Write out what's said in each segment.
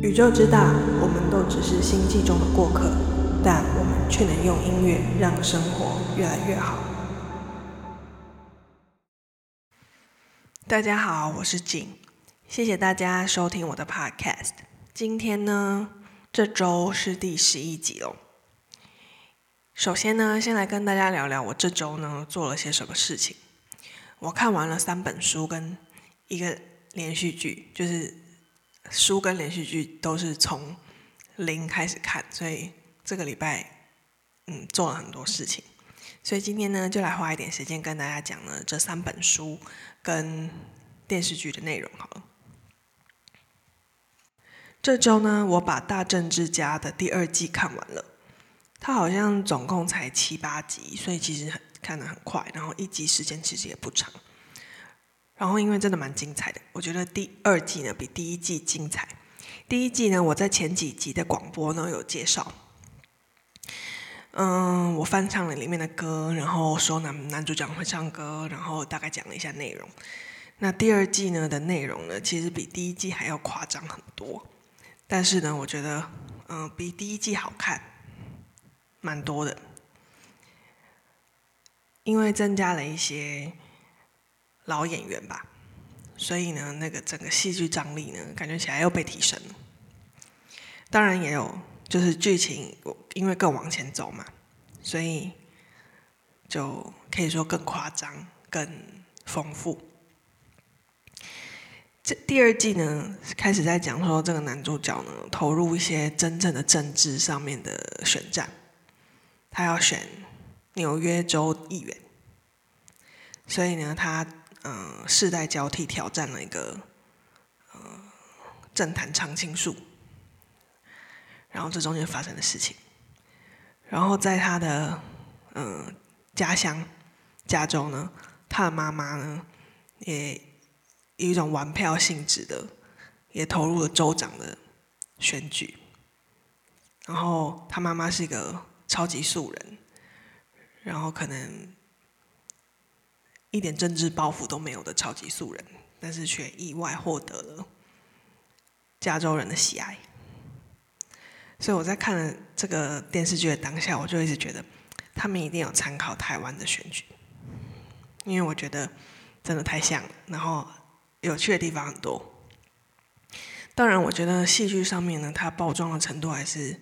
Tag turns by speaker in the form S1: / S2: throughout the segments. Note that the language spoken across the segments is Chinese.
S1: 宇宙之大，我们都只是星际中的过客，但我们却能用音乐让生活越来越好。大家好，我是景，谢谢大家收听我的 Podcast。今天呢，这周是第十一集哦。首先呢，先来跟大家聊聊我这周呢做了些什么事情。我看完了三本书跟一个连续剧，就是。书跟连续剧都是从零开始看，所以这个礼拜嗯做了很多事情，所以今天呢就来花一点时间跟大家讲了这三本书跟电视剧的内容好了。这周呢我把《大政治家》的第二季看完了，它好像总共才七八集，所以其实很看得很快，然后一集时间其实也不长。然后因为真的蛮精彩的，我觉得第二季呢比第一季精彩。第一季呢，我在前几集的广播呢有介绍，嗯，我翻唱了里面的歌，然后说男男主角会唱歌，然后大概讲了一下内容。那第二季呢的内容呢，其实比第一季还要夸张很多，但是呢，我觉得嗯比第一季好看，蛮多的，因为增加了一些。老演员吧，所以呢，那个整个戏剧张力呢，感觉起来又被提升了。当然也有，就是剧情因为更往前走嘛，所以就可以说更夸张、更丰富。这第二季呢，开始在讲说这个男主角呢，投入一些真正的政治上面的选战，他要选纽约州议员，所以呢，他。嗯，世代交替挑战了一个呃政坛常青树，然后这中间发生的事情，然后在他的嗯家乡加州呢，他的妈妈呢也以一种玩票性质的，也投入了州长的选举，然后他妈妈是一个超级素人，然后可能。一点政治包袱都没有的超级素人，但是却意外获得了加州人的喜爱。所以我在看了这个电视剧的当下，我就一直觉得他们一定有参考台湾的选举，因为我觉得真的太像了，然后有趣的地方很多。当然，我觉得戏剧上面呢，它包装的程度还是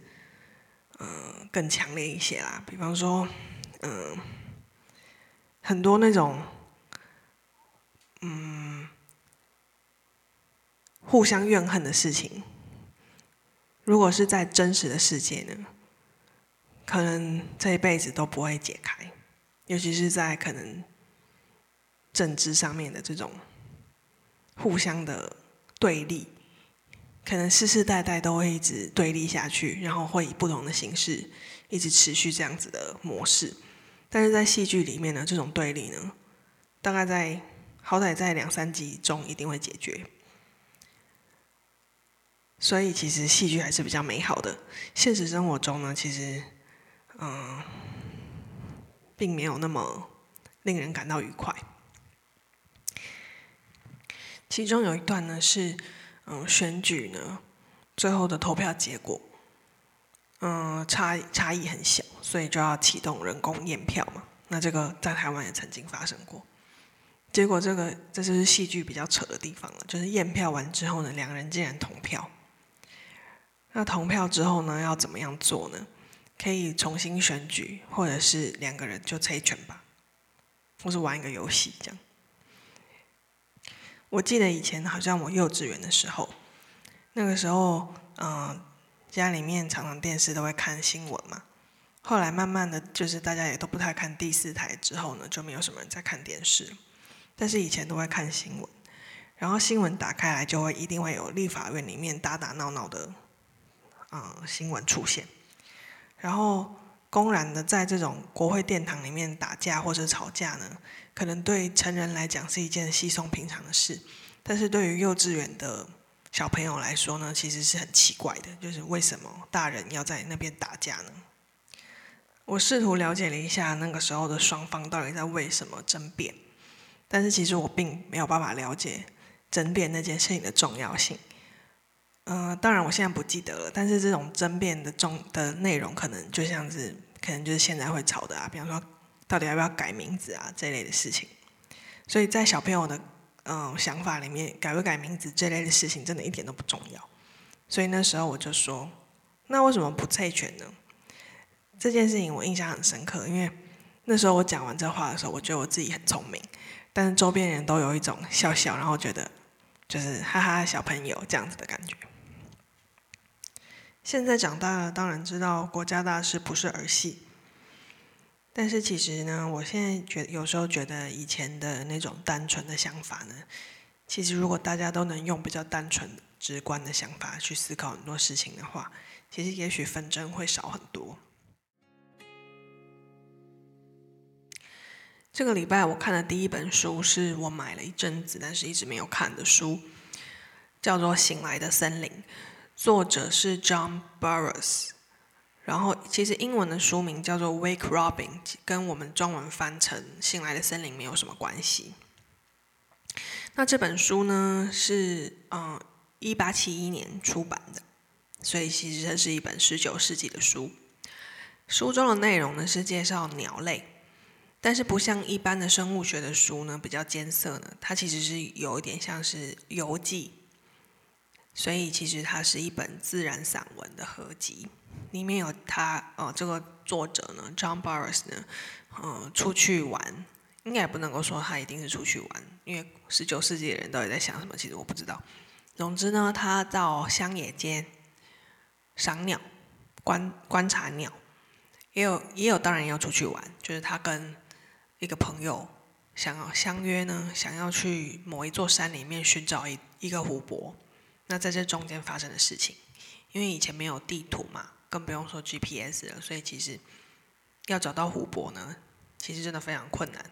S1: 嗯、更强烈一些啦。比方说，嗯、很多那种。嗯，互相怨恨的事情，如果是在真实的世界呢，可能这一辈子都不会解开，尤其是在可能政治上面的这种互相的对立，可能世世代代都会一直对立下去，然后会以不同的形式一直持续这样子的模式。但是在戏剧里面呢，这种对立呢，大概在。好歹在两三集中一定会解决，所以其实戏剧还是比较美好的。现实生活中呢，其实嗯，并没有那么令人感到愉快。其中有一段呢是嗯选举呢最后的投票结果，嗯差差异很小，所以就要启动人工验票嘛。那这个在台湾也曾经发生过。结果这个这就是戏剧比较扯的地方了，就是验票完之后呢，两个人竟然同票。那同票之后呢，要怎么样做呢？可以重新选举，或者是两个人就猜拳吧，或是玩一个游戏这样。我记得以前好像我幼稚园的时候，那个时候嗯、家里面常常电视都会看新闻嘛。后来慢慢的就是大家也都不太看第四台之后呢，就没有什么人在看电视。但是以前都会看新闻，然后新闻打开来就会一定会有立法院里面打打闹闹的，嗯，新闻出现，然后公然的在这种国会殿堂里面打架或者吵架呢，可能对成人来讲是一件稀松平常的事，但是对于幼稚园的小朋友来说呢，其实是很奇怪的，就是为什么大人要在那边打架呢？我试图了解了一下那个时候的双方到底在为什么争辩。但是其实我并没有办法了解争辩那件事情的重要性，呃，当然我现在不记得了，但是这种争辩的中的内容，可能就像是，可能就是现在会吵的啊，比方说到底要不要改名字啊这类的事情。所以在小朋友的嗯、想法里面，改不改名字这类的事情，真的一点都不重要。所以那时候我就说，那为什么不猜拳呢？这件事情我印象很深刻，因为那时候我讲完这话的时候，我觉得我自己很聪明，但是周边人都有一种笑笑，然后觉得就是哈哈小朋友这样子的感觉。现在长大了，当然知道国家大事不是儿戏。但是其实呢，我现在觉有时候觉得以前的那种单纯的想法呢，其实如果大家都能用比较单纯、直观的想法去思考很多事情的话，其实也许纷争会少很多。这个礼拜我看的第一本书是我买了一阵子，但是一直没有看的书，叫做《醒来的森林》。作者是 John Burroughs，然后其实英文的书名叫做《Wake Robin》，跟我们中文翻成《醒来的森林》没有什么关系。那这本书呢是嗯一八七一年出版的，所以其实它是一本十九世纪的书。书中的内容呢是介绍鸟类，但是不像一般的生物学的书呢比较艰涩呢，它其实是有一点像是游记。所以其实它是一本自然散文的合集，里面有他呃这个作者呢，John Burroughs 呢，呃出去玩，应该也不能够说他一定是出去玩，因为十九世纪的人到底在想什么，其实我不知道。总之呢，他到乡野间赏鸟，观观察鸟，也有也有当然要出去玩，就是他跟一个朋友想要相约呢，想要去某一座山里面寻找一一个湖泊。那在这中间发生的事情，因为以前没有地图嘛，更不用说 GPS 了，所以其实要找到湖泊呢，其实真的非常困难。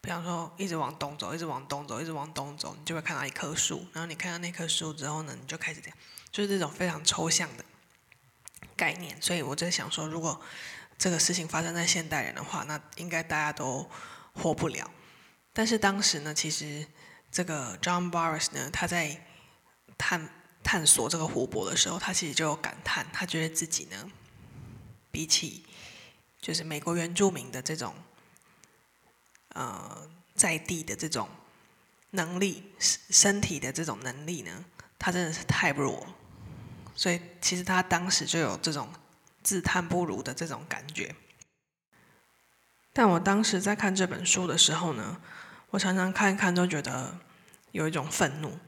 S1: 比方说，一直往东走，一直往东走，一直往东走，你就会看到一棵树，然后你看到那棵树之后呢，你就开始这样，就是这种非常抽象的概念。所以我在想说，如果这个事情发生在现代人的话，那应该大家都活不了。但是当时呢，其实这个 John Baris 呢，他在探探索这个湖泊的时候，他其实就有感叹，他觉得自己呢，比起就是美国原住民的这种，呃，在地的这种能力，身体的这种能力呢，他真的是太弱，所以其实他当时就有这种自叹不如的这种感觉。但我当时在看这本书的时候呢，我常常看一看都觉得有一种愤怒。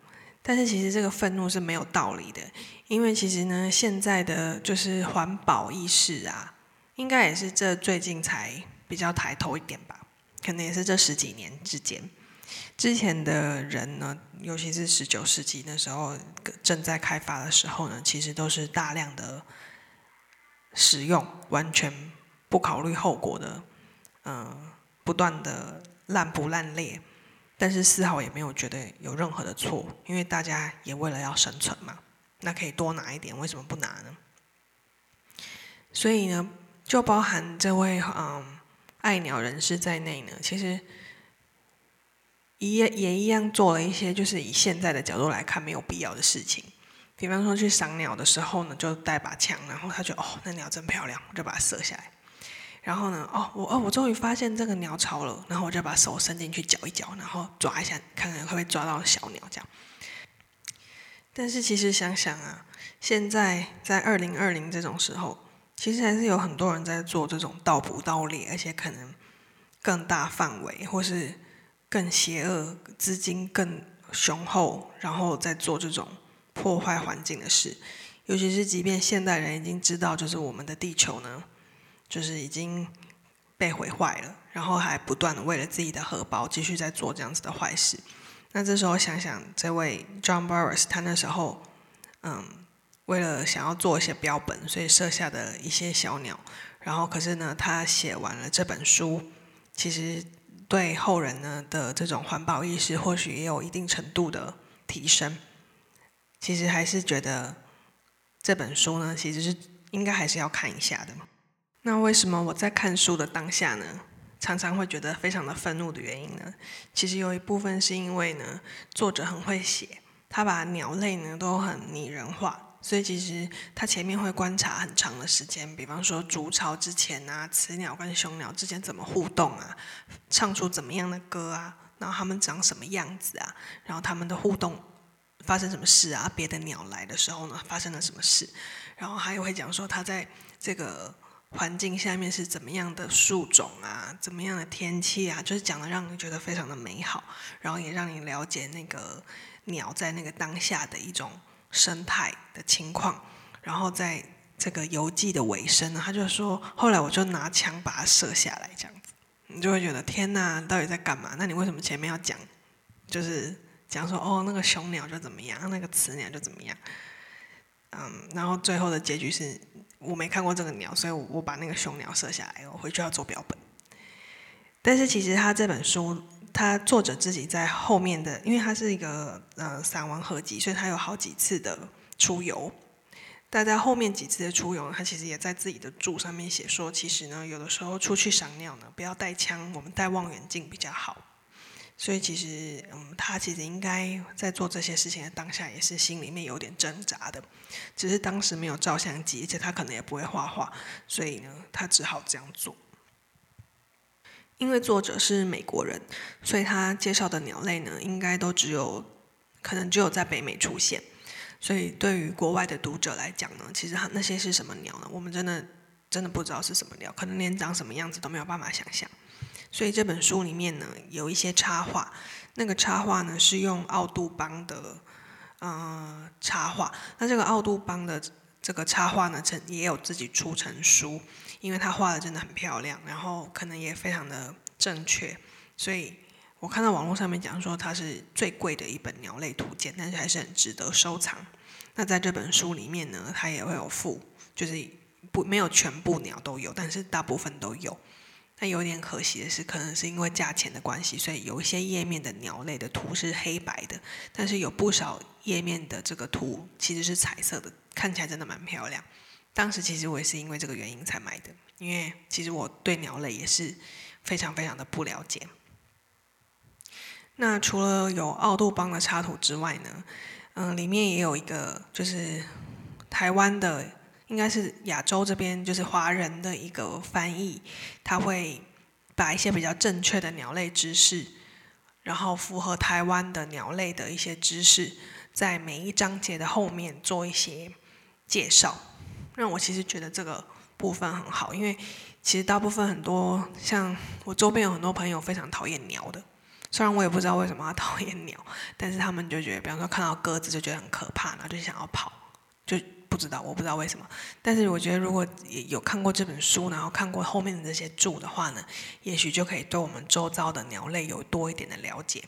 S1: 但是其实这个愤怒是没有道理的，因为其实呢，现在的就是环保意识啊，应该也是这最近才比较抬头一点吧，可能也是这十几年之间。之前的人呢，尤其是十九世纪那时候正在开发的时候呢，其实都是大量的使用，完全不考虑后果的，嗯，不断的烂不烂裂。但是丝毫也没有觉得有任何的错，因为大家也为了要生存嘛，那可以多拿一点，为什么不拿呢？所以呢，就包含这位嗯爱鸟人士在内呢，其实也也一样做了一些就是以现在的角度来看没有必要的事情，比方说去赏鸟的时候呢，就带把枪，然后他就哦那鸟真漂亮，我就把它射下来。然后呢，哦，我哦，我终于发现这个鸟巢了，然后我就把手伸进去搅一搅，然后抓一下，看看会不会抓到小鸟这样。但是其实想想啊，现在在二零二零这种时候，其实还是有很多人在做这种盗捕盗猎，而且可能更大范围，或是更邪恶、资金更雄厚，然后再做这种破坏环境的事。尤其是即便现代人已经知道，就是我们的地球呢。就是已经被毁坏了，然后还不断的为了自己的荷包继续在做这样子的坏事。那这时候想想，这位 John Burroughs 他那时候，嗯，为了想要做一些标本，所以设下的一些小鸟，然后可是呢，他写完了这本书，其实对后人呢的这种环保意识或许也有一定程度的提升。其实还是觉得这本书呢，其实是应该还是要看一下的。那为什么我在看书的当下呢，常常会觉得非常的愤怒的原因呢？其实有一部分是因为呢，作者很会写，他把鸟类呢都很拟人化，所以其实他前面会观察很长的时间，比方说筑巢之前啊，雌鸟跟雄鸟之间怎么互动啊，唱出怎么样的歌啊，然后他们长什么样子啊，然后他们的互动发生什么事啊，别的鸟来的时候呢发生了什么事，然后还有会讲说他在这个。环境下面是怎么样的树种啊？怎么样的天气啊？就是讲的让你觉得非常的美好，然后也让你了解那个鸟在那个当下的一种生态的情况。然后在这个游记的尾声呢，他就说：“后来我就拿枪把它射下来，这样子，你就会觉得天哪，到底在干嘛？那你为什么前面要讲，就是讲说哦，那个雄鸟就怎么样，那个雌鸟就怎么样？嗯，然后最后的结局是。”我没看过这个鸟，所以我我把那个雄鸟射下来，我回去要做标本。但是其实他这本书，他作者自己在后面的，因为他是一个呃散文合集，所以他有好几次的出游。但在后面几次的出游，他其实也在自己的注上面写说，其实呢，有的时候出去赏鸟呢，不要带枪，我们带望远镜比较好。所以其实，嗯，他其实应该在做这些事情的当下，也是心里面有点挣扎的，只是当时没有照相机，而且他可能也不会画画，所以呢，他只好这样做。因为作者是美国人，所以他介绍的鸟类呢，应该都只有可能只有在北美出现，所以对于国外的读者来讲呢，其实他那些是什么鸟呢？我们真的真的不知道是什么鸟，可能连长什么样子都没有办法想象。所以这本书里面呢，有一些插画，那个插画呢是用奥杜邦的，呃，插画。那这个奥杜邦的这个插画呢，成也有自己出成书，因为他画的真的很漂亮，然后可能也非常的正确。所以我看到网络上面讲说它是最贵的一本鸟类图鉴，但是还是很值得收藏。那在这本书里面呢，它也会有附，就是不没有全部鸟都有，但是大部分都有。那有点可惜的是，可能是因为价钱的关系，所以有一些页面的鸟类的图是黑白的，但是有不少页面的这个图其实是彩色的，看起来真的蛮漂亮。当时其实我也是因为这个原因才买的，因为其实我对鸟类也是非常非常的不了解。那除了有奥杜邦的插图之外呢，嗯，里面也有一个就是台湾的。应该是亚洲这边就是华人的一个翻译，他会把一些比较正确的鸟类知识，然后符合台湾的鸟类的一些知识，在每一章节的后面做一些介绍。让我其实觉得这个部分很好，因为其实大部分很多像我周边有很多朋友非常讨厌鸟的，虽然我也不知道为什么要讨厌鸟，但是他们就觉得，比方说看到鸽子就觉得很可怕，然后就想要跑，就。不知道，我不知道为什么。但是我觉得，如果有看过这本书，然后看过后面的这些注的话呢，也许就可以对我们周遭的鸟类有多一点的了解。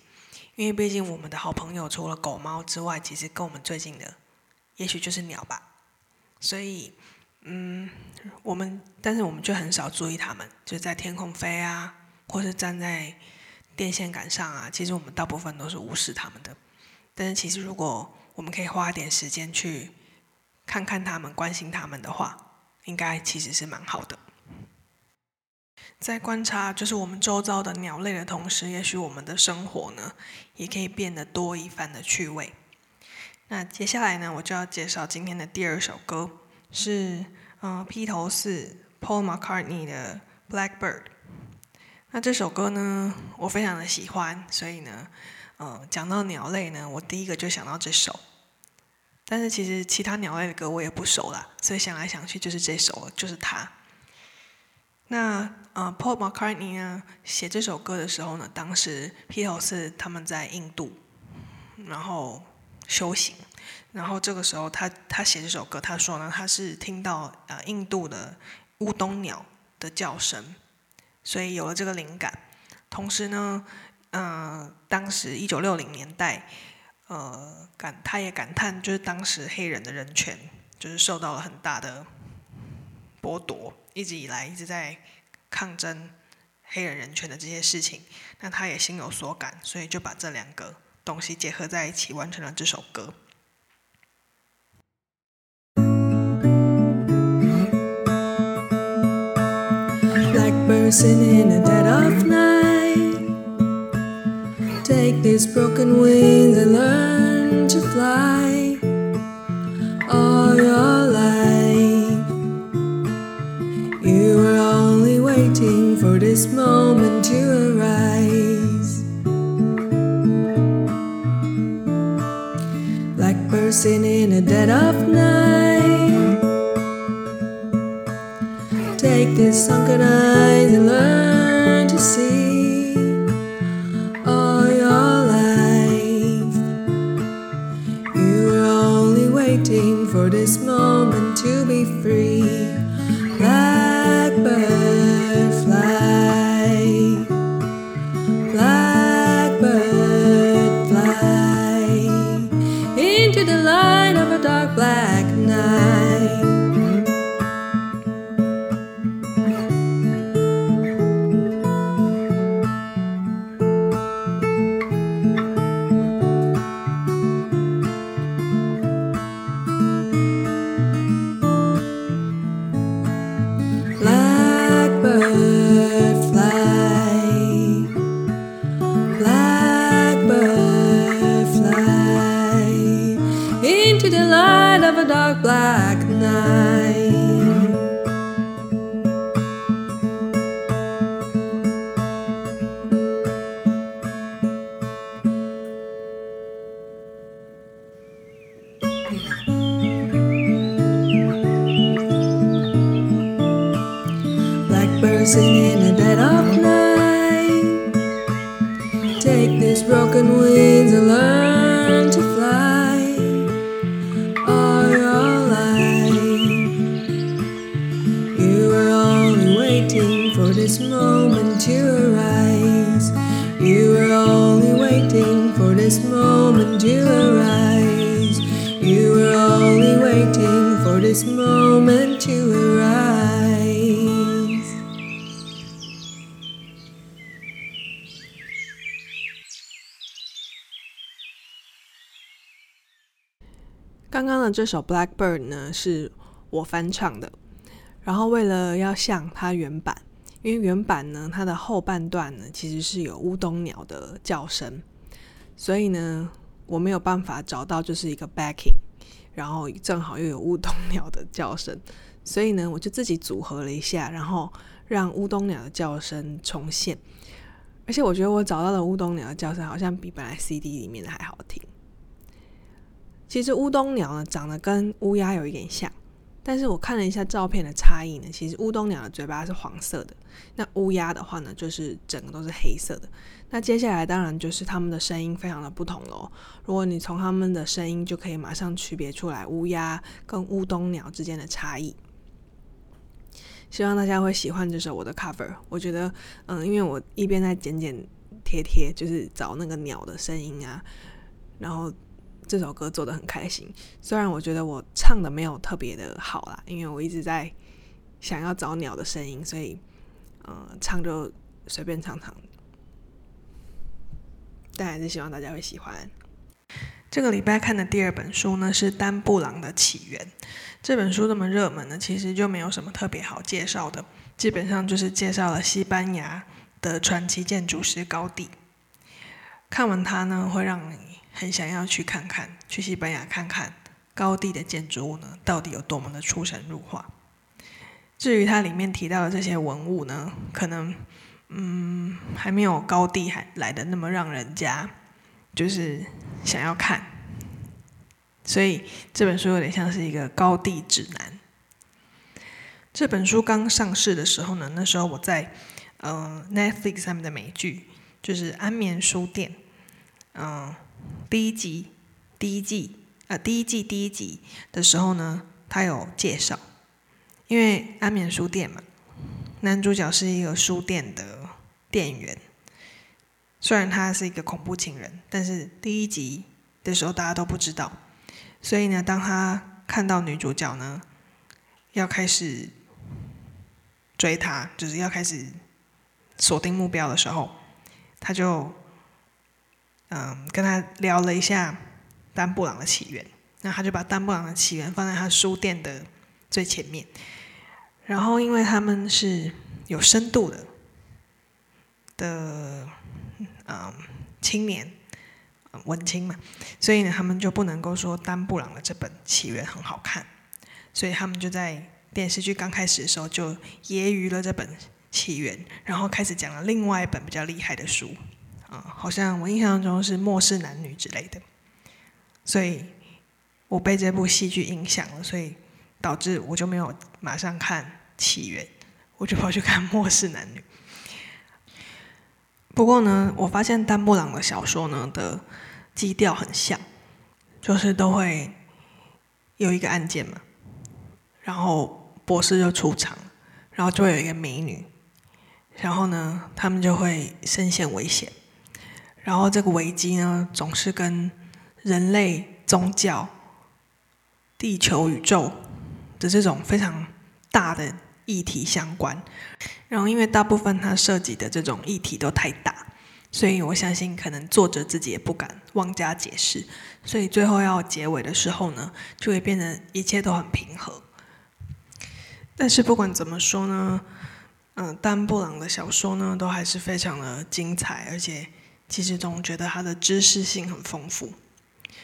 S1: 因为毕竟我们的好朋友除了狗猫之外，其实跟我们最近的，也许就是鸟吧。所以，嗯，我们但是我们就很少注意它们，就在天空飞啊，或是站在电线杆上啊。其实我们大部分都是无视它们的。但是其实如果我们可以花一点时间去。看看他们，关心他们的话，应该其实是蛮好的。在观察就是我们周遭的鸟类的同时，也许我们的生活呢，也可以变得多一番的趣味。那接下来呢，我就要介绍今天的第二首歌，是嗯披头士 Paul McCartney 的《Blackbird》。那这首歌呢，我非常的喜欢，所以呢，嗯，讲到鸟类呢，我第一个就想到这首。但是其实其他鸟类的歌我也不熟啦，所以想来想去就是这首，就是它。那呃，Paul McCartney 呢写这首歌的时候呢，当时披头士他们在印度，然后修行，然后这个时候他他写这首歌，他说呢他是听到呃印度的乌冬鸟的叫声，所以有了这个灵感。同时呢，呃，当时一九六零年代。呃，感他也感叹，就是当时黑人的人权就是受到了很大的剥夺，一直以来一直在抗争黑人人权的这些事情，那他也心有所感，所以就把这两个东西结合在一起，完成了这首歌。
S2: Learned to fly all your life. You were only waiting for this moment to arise. Like singing in the dead of night. Take this sunken eyes and learn to see dark black night.
S1: 刚刚的这首《Blackbird》呢，是我翻唱的。然后为了要像它原版，因为原版呢，它的后半段呢，其实是有乌冬鸟的叫声，所以呢，我没有办法找到就是一个 backing，然后正好又有乌冬鸟的叫声，所以呢，我就自己组合了一下，然后让乌冬鸟的叫声重现。而且我觉得我找到的乌冬鸟的叫声，好像比本来 CD 里面的还好听。其实乌冬鸟呢，长得跟乌鸦有一点像，但是我看了一下照片的差异呢，其实乌冬鸟的嘴巴是黄色的，那乌鸦的话呢，就是整个都是黑色的。那接下来当然就是它们的声音非常的不同喽。如果你从它们的声音就可以马上区别出来乌鸦跟乌冬鸟之间的差异。希望大家会喜欢这首我的 cover。我觉得，嗯，因为我一边在剪剪贴贴，就是找那个鸟的声音啊，然后。这首歌做得很开心，虽然我觉得我唱的没有特别的好啦，因为我一直在想要找鸟的声音，所以嗯，唱就随便唱唱。但还是希望大家会喜欢。这个礼拜看的第二本书呢，是丹布朗的起源。这本书这么热门呢，其实就没有什么特别好介绍的，基本上就是介绍了西班牙的传奇建筑师高地。看完它呢，会让你。很想要去看看，去西班牙看看高地的建筑物呢，到底有多么的出神入化。至于它里面提到的这些文物呢，可能嗯还没有高地还来的那么让人家就是想要看。所以这本书有点像是一个高地指南。这本书刚上市的时候呢，那时候我在嗯、呃、Netflix 上面的美剧就是《安眠书店》嗯、第一集，第一季，呃，第一季第一集的时候呢，他有介绍，因为安眠书店嘛，男主角是一个书店的店员，虽然他是一个恐怖情人，但是第一集的时候大家都不知道，所以呢，当他看到女主角呢，要开始追她，就是要开始锁定目标的时候，他就。嗯，跟他聊了一下丹布朗的起源，那他就把丹布朗的起源放在他书店的最前面。然后，因为他们是有深度的的嗯青年，文青嘛，所以呢，他们就不能够说丹布朗的这本《起源》很好看，所以他们就在电视剧刚开始的时候就揶揄了这本《起源》，然后开始讲了另外一本比较厉害的书，啊、好像我印象中是《末世男女》之类的，所以我被这部戏剧影响了，所以导致我就没有马上看《起源》，我就跑去看《末世男女》。不过呢，我发现丹布朗的小说呢的基调很像，就是都会有一个案件嘛，然后博士就出场，然后就会有一个美女，然后呢，他们就会身陷危险，然后这个危机呢总是跟人类、宗教、地球、宇宙的这种非常大的议题相关。然后，因为大部分他涉及的这种议题都太大，所以我相信可能作者自己也不敢妄加解释，所以最后要结尾的时候呢，就会变成一切都很平和。但是不管怎么说呢，嗯，丹布朗的小说呢，都还是非常的精彩，而且其实总觉得他的知识性很丰富，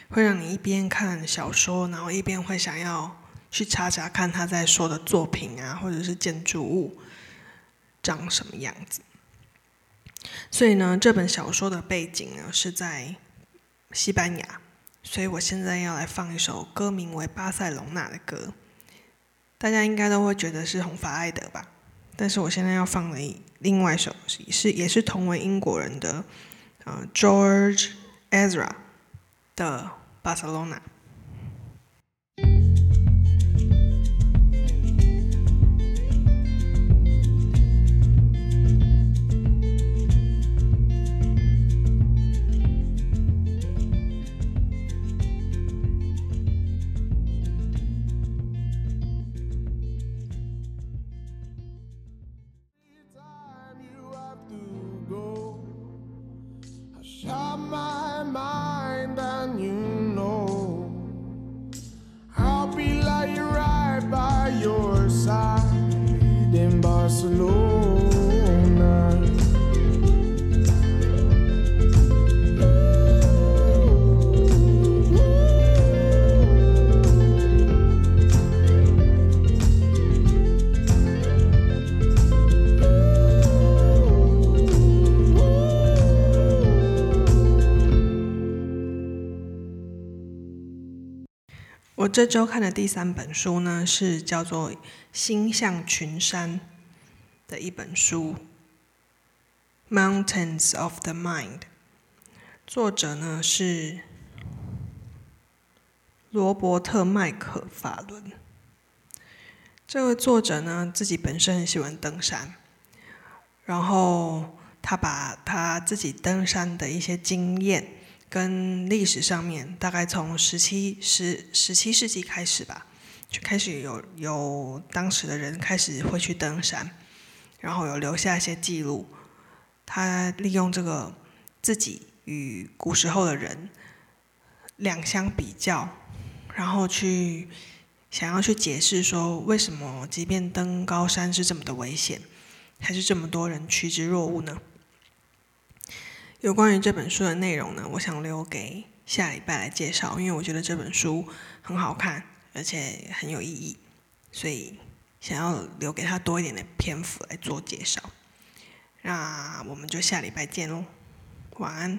S1: 会让你一边看小说，然后一边会想要去查查看他在说的作品啊，或者是建筑物。长什么样子？所以呢，这本小说的背景呢是在西班牙，所以我现在要来放一首歌名为《巴塞隆纳》的歌，大家应该都会觉得是红发艾德吧？但是我现在要放的另外一首是也是同为英国人的，George Ezra 的《Barcelona》。这周看的第三本书呢，是叫做《星象群山》的一本书，《Mountains of the Mind》。作者呢是罗伯特·麦克法伦。这位作者呢自己本身很喜欢登山，然后他把他自己登山的一些经验。跟历史上面，大概从十七十十七世纪开始吧，就开始有有当时的人开始会去登山，然后有留下一些记录。他利用这个自己与古时候的人两相比较，然后去想要去解释说，为什么即便登高山是这么的危险，还是这么多人趋之若鹜呢？有关于这本书的内容呢，我想留给下礼拜来介绍，因为我觉得这本书很好看，而且很有意义，所以想要留给他多一点的篇幅来做介绍。那我们就下礼拜见喽，晚安。